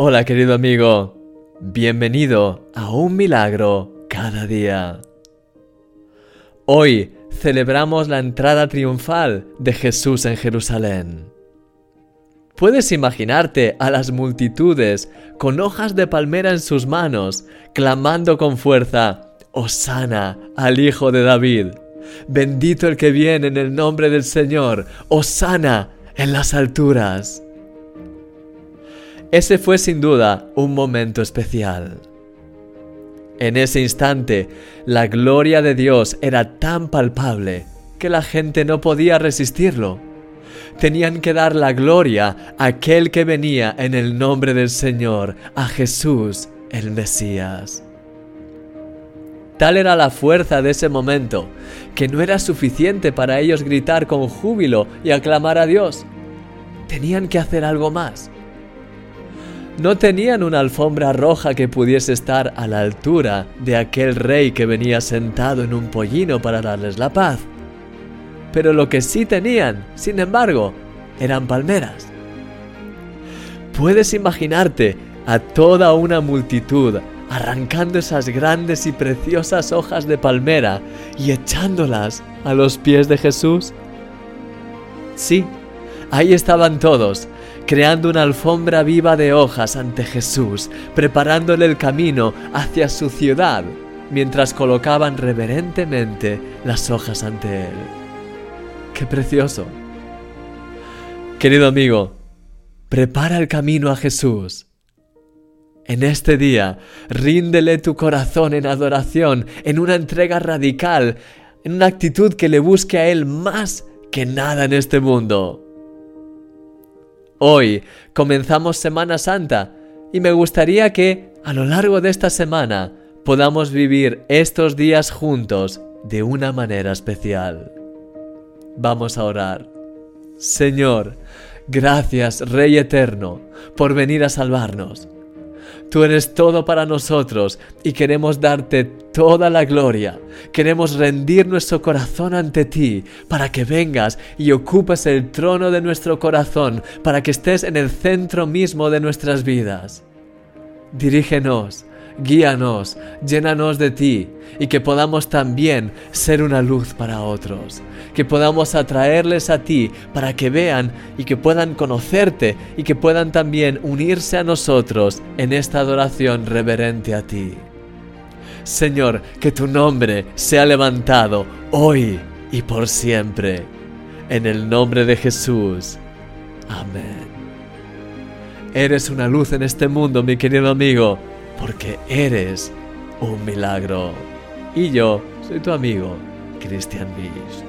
Hola querido amigo, bienvenido a un milagro cada día. Hoy celebramos la entrada triunfal de Jesús en Jerusalén. Puedes imaginarte a las multitudes con hojas de palmera en sus manos, clamando con fuerza, Osana al Hijo de David. Bendito el que viene en el nombre del Señor, Osana en las alturas. Ese fue sin duda un momento especial. En ese instante, la gloria de Dios era tan palpable que la gente no podía resistirlo. Tenían que dar la gloria a aquel que venía en el nombre del Señor, a Jesús el Mesías. Tal era la fuerza de ese momento, que no era suficiente para ellos gritar con júbilo y aclamar a Dios. Tenían que hacer algo más. No tenían una alfombra roja que pudiese estar a la altura de aquel rey que venía sentado en un pollino para darles la paz. Pero lo que sí tenían, sin embargo, eran palmeras. Puedes imaginarte a toda una multitud arrancando esas grandes y preciosas hojas de palmera y echándolas a los pies de Jesús? Sí, ahí estaban todos, creando una alfombra viva de hojas ante Jesús, preparándole el camino hacia su ciudad, mientras colocaban reverentemente las hojas ante él. ¡Qué precioso! Querido amigo, prepara el camino a Jesús. En este día, ríndele tu corazón en adoración, en una entrega radical, en una actitud que le busque a Él más que nada en este mundo. Hoy comenzamos Semana Santa y me gustaría que a lo largo de esta semana podamos vivir estos días juntos de una manera especial. Vamos a orar. Señor, gracias Rey Eterno por venir a salvarnos. Tú eres todo para nosotros y queremos darte toda la gloria. Queremos rendir nuestro corazón ante ti para que vengas y ocupes el trono de nuestro corazón, para que estés en el centro mismo de nuestras vidas. Dirígenos guíanos, llénanos de ti y que podamos también ser una luz para otros, que podamos atraerles a ti para que vean y que puedan conocerte y que puedan también unirse a nosotros en esta adoración reverente a ti. Señor, que tu nombre sea levantado hoy y por siempre. En el nombre de Jesús. Amén. Eres una luz en este mundo, mi querido amigo porque eres un milagro. Y yo soy tu amigo, Christian Beast.